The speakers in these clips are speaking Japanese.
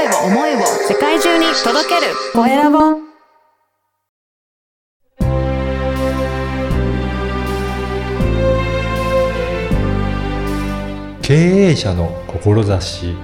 声を、思いを世界中に届けるコエラボ。経営者の志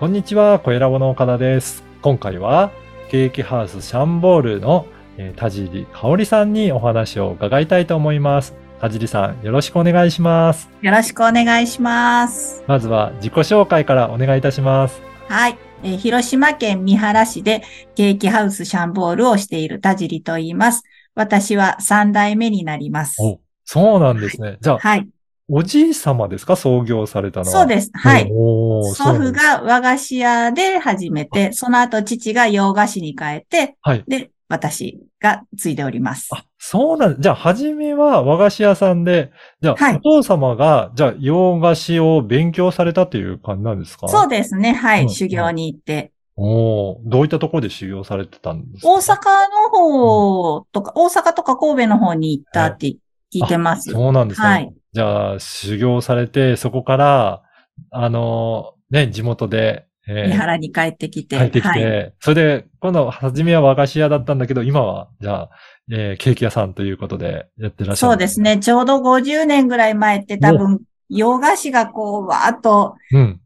こんにちは、小ラボの岡田です。今回は、ケーキハウスシャンボールの、え田尻香織さんにお話を伺いたいと思います。田尻さん、よろしくお願いします。よろしくお願いします。まずは自己紹介からお願いいたします。はい。えー広島県三原市でケーキハウスシャンボールをしている田尻と言います。私は3代目になります。お、そうなんですね。じゃあ、はい。おじい様ですか？創業されたのは。そうです。はい。祖父。が和菓子屋で始めて、その後父が洋菓子に変えて、はい。で、私が継いでおります。あ、そうなんじゃあ、初めは和菓子屋さんで、じゃあ、はいお父様が、じゃあ、洋菓子を勉強されたという感じなんですか？そうですね。はい。うん修行に行って。おーどういったところで修行されてたんですか？大阪の方とか、大阪とか神戸の方に行ったって聞いてます。そうなんですね。はいじゃあ、修行されて、そこから、あのーね、地元で、えー三原に帰ってきて。帰ってきて、はい。それで、今度、初めは和菓子屋だったんだけど、今は、じゃあ、えーケーキ屋さんということでやってらっしゃる。そうです。ね。ちょうど50年ぐらい前って多分、洋菓子がこう、わーっとうん。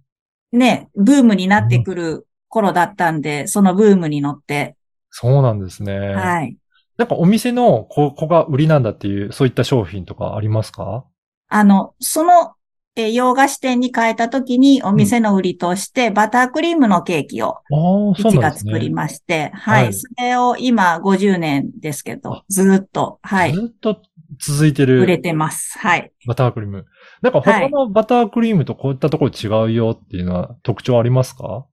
ね、ブームになってくる頃だったんで、そのブームに乗って、そうなんですね。はい。なんかお店のここが売りなんだっていう、そういった商品とかありますか？あの、その、えー洋菓子店に変えた時にお店の売りとして、バタークリームのケーキをう父なんですね。が作りまして、はい。はいそれを今50年ですけあど、ずーっと、はい。ずっと続いて売れるてます。はい。バタークリーム。なんか他のバタークリームとこういったところ違うよっていうのは特徴ありますか？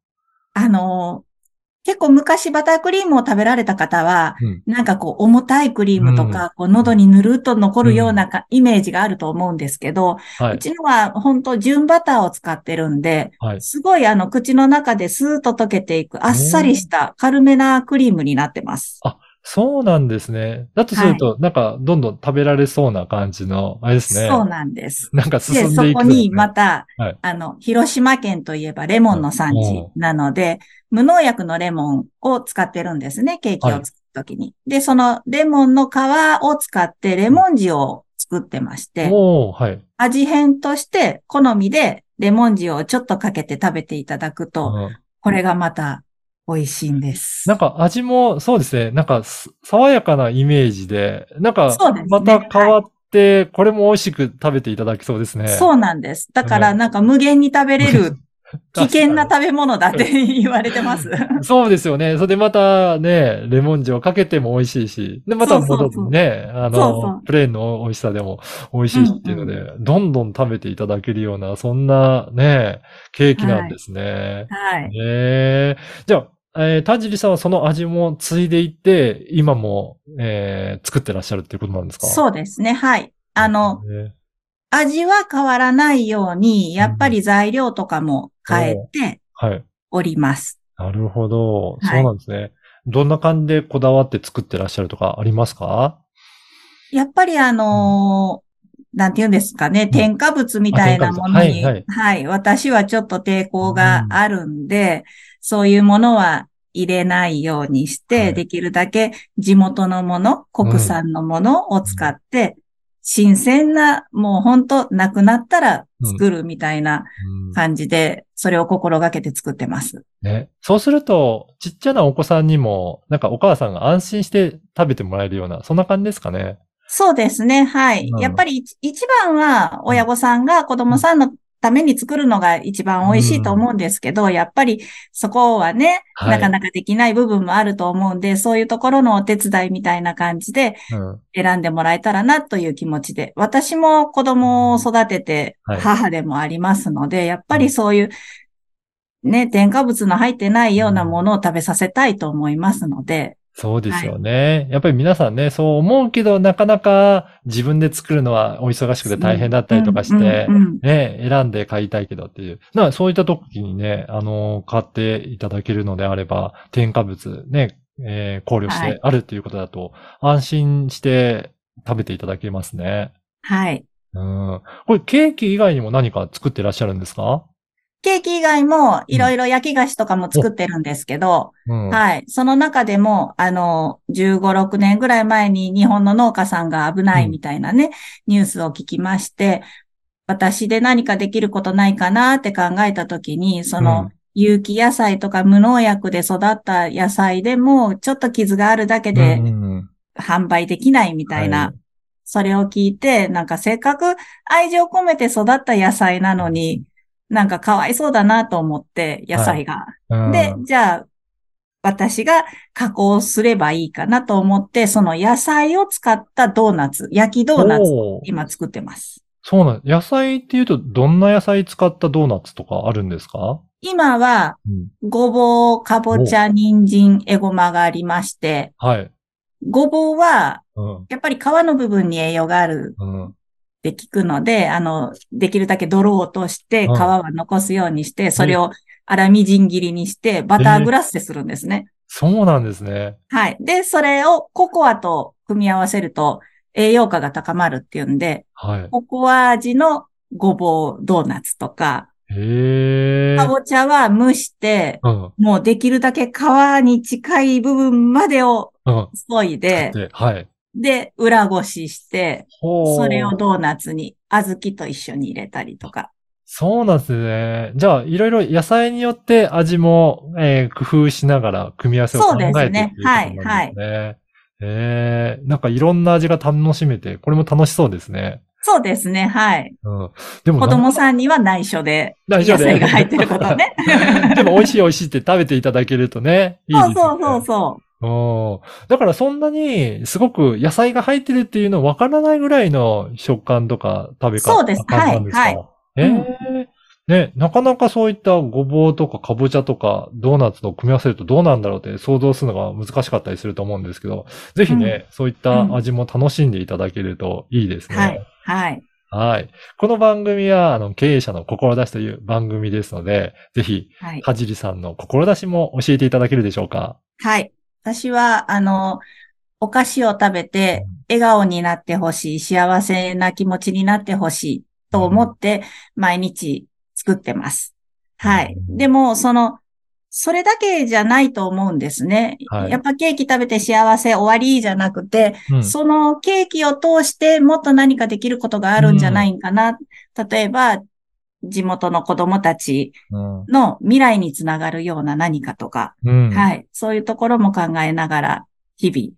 あのー結構昔バタークリームを食べられた方は、うん。なんかこう重たいクリームとか、こう喉にぬるっと残るようなか、イメージがあると思うんですけど、はい。うちのは本当純バターを使ってるんで、はい。すごいあの口の中でスーッと溶けていくあっさりした軽めなクリームになってます。そうなんですね。だとすると、なんかどんどん食べられそうな感じの、あれですね。そうなんです。なんか進で、んでいく、そこにまた、はいあの、広島県といえばレモンの産地なので、無農薬のレモンを使ってるんですね、ケーキを作るときに。で、そのレモンの皮を使ってレモン塩を作ってまして、はい。味変として好みでレモン塩をちょっとかけて食べていただくと、うんこれがまた美味しいんです。なんか味もそうですね。なんかす爽やかなイメージで、なんかまた変わって、これも美味しく食べていただきそうですね。そうなんです。だからなんか無限に食べれる 危険な食べ物だって 言われてます。そうですよね。それでまたね、レモン塩かけても美味しいし、で、また戻ってね、あの、そうそうプレーンの美味しさでも美味しいしっていうので、どんどん食べていただけるような、そんなね、ケーキなんですね。はい。ええじゃあ、えー、田尻さんはその味も継いでいって、今も、えー作ってらっしゃるっていうことなんですか？うそうですね。はい。あの、ね味は変わらないように、やっぱり材料とかも変えてはい。おります。なるほど。はい。そうなんですね。どんな感じでこだわって作ってらっしゃるとかありますか？やっぱりあのーなんて言うんですかね、添加物みたいなものに、あ添加物。はい、私はちょっと抵抗があるんで、そういうものは入れないようにして、はい。できるだけ地元のもの、国産のものを使って、新鮮な、もう本当なくなったら作るみたいなうん感じで、それを心がけて作ってます。ね。そうすると、ちっちゃなお子さんにも、なんかお母さんが安心して食べてもらえるような、そんな感じですかね。そうですね。はい。うんやっぱり一一番は親御さんが子供さんのために作るのが一番美味しいと思うんですけど、やっぱりそこはね、はい。なかなかできない部分もあると思うんで、そういうところのお手伝いみたいな感じでうん。選んでもらえたらなという気持ちで、私も子供を育ててはい。母でもありますので、やっぱりそういうね、添加物の入ってないようなものを食べさせたいと思いますので、そうですよね。やっぱり皆さんね、そう思うけど、なかなか自分で作るのはお忙しくて大変だったりとかしてうん、うんうんね、選んで買いたいけどっていう。なそういった時にね、あの、買っていただけるのであれば、添加物ね、えー考慮しはいてあるっていうことだと、安心して食べていただけますね。はい。うん。これケーキ以外にも何か作ってらっしゃるんですか？ケーキ以外もいろいろ焼き菓子とかも作ってるんですけど、うん。はい。その中でも、あの、15、6年ぐらい前に日本の農家さんが危ないみたいなね、ニュースを聞きまして、私で何かできることないかなって考えたときに、その、うん。有機野菜とか無農薬で育った野菜でも、ちょっと傷があるだけで販売できないみたいな、はい。それを聞いて、なんかせっかく愛情込めて育った野菜なのに、なんかかわいそうだなと思って、野菜が。うんで、じゃあ、私が加工すればいいかなと思って、その野菜を使ったドーナツ、焼きドーナツ、今作ってます。そうなん野菜っていうと、どんな野菜使ったドーナツとかあるんですか？今は、うん。ごぼう、かぼちゃ、人参、エゴマがありまして、はい。ごぼうは、うん。やっぱり皮の部分に栄養があるうん。って聞くので、あの、できるだけ泥を落として、皮うんは残すようにして、それを粗みじん切りにして、バターグラスでするんですね。そうなんですね。はい。で、それをココアと組み合わせると栄養価が高まるっていうんで、はい。ココア味のごぼうドーナツとか、へえ。かぼちゃは蒸して、うん。もうできるだけ皮に近い部分までをうん。削いで、で、はい。で、裏ごしして、それをドーナツに小豆と一緒に入れたりとか。そうなんですね。じゃあ、いろいろ野菜によって味も、えー工夫しながら組み合わせを考えていくそうですねっていうことなんですね。えー、なんかいろんな味が楽しめて、これも楽しそうですね。そうですね。はい。うん。でもな子供さんには内緒で、内緒で野菜が入ってることね。でも美味しい美味しいって食べていただけるとね、いいですよね。そうそうそうそう。うん。だからそんなに、すごく野菜が入ってるっていうのわからないぐらいの食感とか食べ方そうですはいはいええね、なかなかそういったごぼうとかかぼちゃとかドーナツと組み合わせるとどうなんだろうって想像するのが難しかったりすると思うんですけど、ぜひね、そういった味も楽しんでいただけるといいですね。はい。はい。はい。この番組は、あの、経営者の志という番組ですので、ぜひ、はい。はじりさんの志も教えていただけるでしょうか？はい。私は、あの、お菓子を食べて、笑顔になってほしい、幸せな気持ちになってほしいと思って、毎日作ってます。はい。でも、その、それだけじゃないと思うんですね。はいやっぱケーキ食べて幸せ終わりじゃなくて、うんそのケーキを通してもっと何かできることがあるんじゃないかな。例えば、地元の子供たちうんの未来につながるような何かとか、うん。はい。そういうところも考えながら、日々、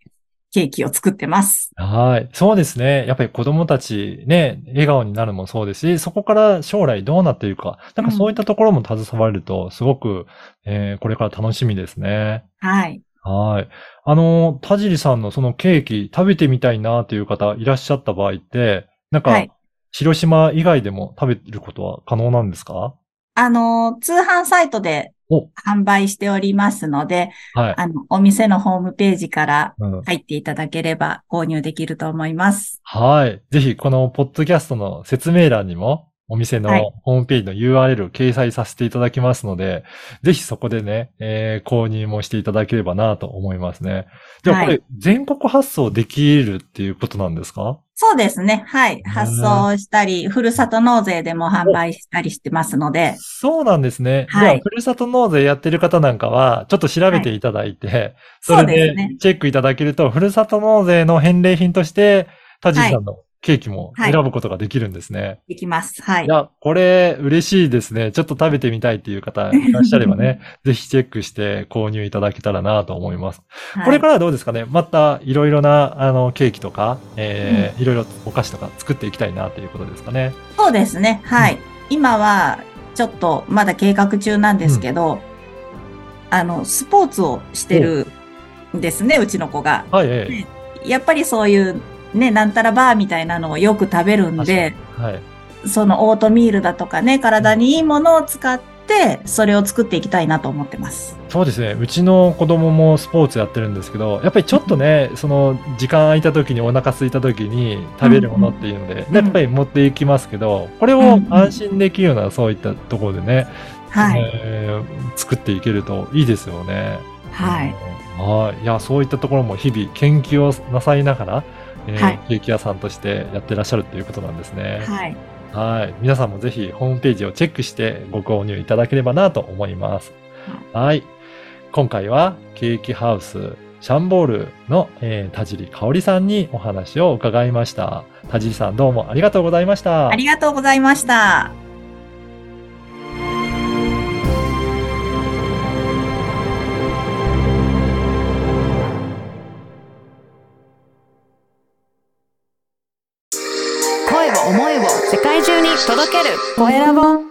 ケーキを作ってます。はい。そうですね。やっぱり子供たちね、笑顔になるもそうですし、そこから将来どうなっていくか。なんかそういったところも携われると、すごく、えーこれから楽しみですね。はい。はい。あの、田尻さんのそのケーキ食べてみたいなという方いらっしゃった場合って、なんかはい、広島以外でも食べることは可能なんですか？あの、通販サイトでお販売しておりますので、はい。あの、お店のホームページからうん入っていただければ購入できると思います。はい。ぜひ、このポッドキャストの説明欄にも、お店のはい。ホームページの URL を掲載させていただきますので、ぜひそこでね、えー購入もしていただければなと思いますね。じゃあこれ、はい全国発送できるっていうことなんですか？そうですね。はい。発送したり、ふるさと納税でも販売したりしてますので、そうなんですね。はいじゃあ、ふるさと納税やってる方なんかは、ちょっと調べていただいて、そそうれでチェックいただけると、ふるさと納税の返礼品として、田尻さんのケーキも選ぶことができるんですね。できます。はいい。や、これ嬉しいですね。ちょっと食べてみたいっていう方いらっしゃればね、ぜひチェックして購入いただけたらなと思います。はいこれからはどうですかね？またいろいろなあのケーキとか、えーいろいろお菓子とか作っていきたいなということですかね。そうですね。はい。今は、ちょっとまだ計画中なんですけど、あの、スポーツをしてるんですね、うちの子が。はい、ええやっぱりそういう、ね、なんたらバーみたいなのをよく食べるんで、はい。そのオートミールだとかね、体にいいものを使って、それを作っていきたいなと思ってます。そうですね。うちの子供もスポーツやってるんですけど、やっぱりちょっとね、その時間空いた時にお腹空いた時に食べるものっていうので、んやっぱり持っていきますけど、これを安心できるようなそういったところでね、はい。えー作っていけるといいですよね。はい。はい。いや、そういったところも日々研究をなさいながら、えーはいケーキ屋さんとしてやってらっしゃるということなんですね。はい。はい。皆さんもぜひホームページをチェックしてご購入いただければなと思います。はい。今回はケーキハウスシャンボールの、えー田尻香織さんにお話を伺いました。田尻さんどうもありがとうございました。ありがとうございました。届ける。コエラボ